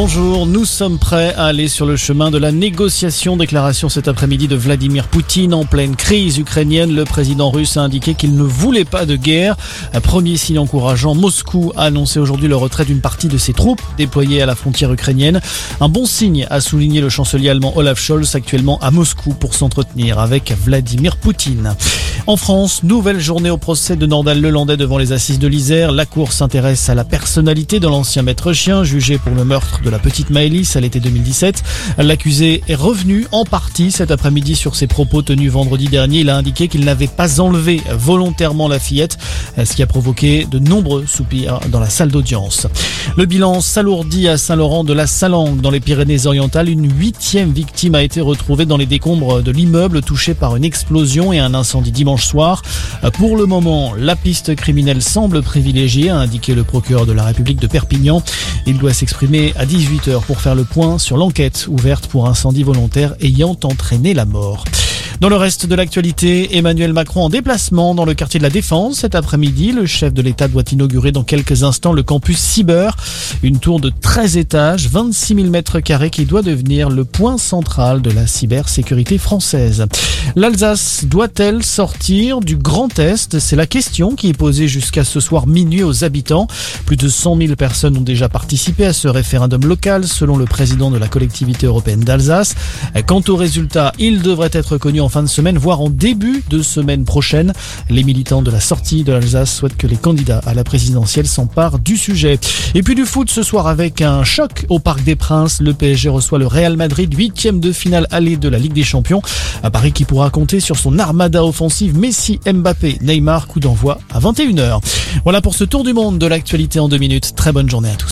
Bonjour, nous sommes prêts à aller sur le chemin de la négociation. Déclaration cet après-midi de Vladimir Poutine en pleine crise ukrainienne. Le président russe a indiqué qu'il ne voulait pas de guerre. Un premier signe encourageant, Moscou a annoncé aujourd'hui le retrait d'une partie de ses troupes déployées à la frontière ukrainienne. Un bon signe, a souligné le chancelier allemand Olaf Scholz, actuellement à Moscou pour s'entretenir avec Vladimir Poutine. En France, nouvelle journée au procès de Nordal Lelandais devant les assises de l'Isère. La cour s'intéresse à la personnalité de l'ancien maître chien jugé pour le meurtre de la petite Maëlys à l'été 2017. L'accusé est revenu en partie cet après-midi sur ses propos tenus vendredi dernier. Il a indiqué qu'il n'avait pas enlevé volontairement la fillette, ce qui a provoqué de nombreux soupirs dans la salle d'audience. Le bilan s'alourdit à Saint-Laurent de la Salangue dans les Pyrénées-Orientales. Une huitième victime a été retrouvée dans les décombres de l'immeuble touché par une explosion et un incendie dimanche soir. Pour le moment, la piste criminelle semble privilégiée, a indiqué le procureur de la République de Perpignan. Il doit s'exprimer à 18h pour faire le point sur l'enquête ouverte pour incendie volontaire ayant entraîné la mort. Dans le reste de l'actualité, Emmanuel Macron en déplacement dans le quartier de la Défense cet après-midi. Le chef de l'État doit inaugurer dans quelques instants le campus Cyber, une tour de 13 étages, 26 000 mètres carrés qui doit devenir le point central de la cybersécurité française. L'Alsace doit-elle sortir du Grand Est? C'est la question qui est posée jusqu'à ce soir minuit aux habitants. Plus de 100 000 personnes ont déjà participé à ce référendum local, selon le président de la collectivité européenne d'Alsace. Quant aux résultats, ils devraient être connus en en fin de semaine, voire en début de semaine prochaine. Les militants de la sortie de l'Alsace souhaitent que les candidats à la présidentielle s'emparent du sujet. Et puis du foot ce soir avec un choc au Parc des Princes. Le PSG reçoit le Real Madrid, huitième de finale allée de la Ligue des Champions. À Paris qui pourra compter sur son armada offensive Messi, Mbappé, Neymar. Coup d'envoi à 21h. Voilà pour ce tour du monde de l'actualité en deux minutes. Très bonne journée à tous.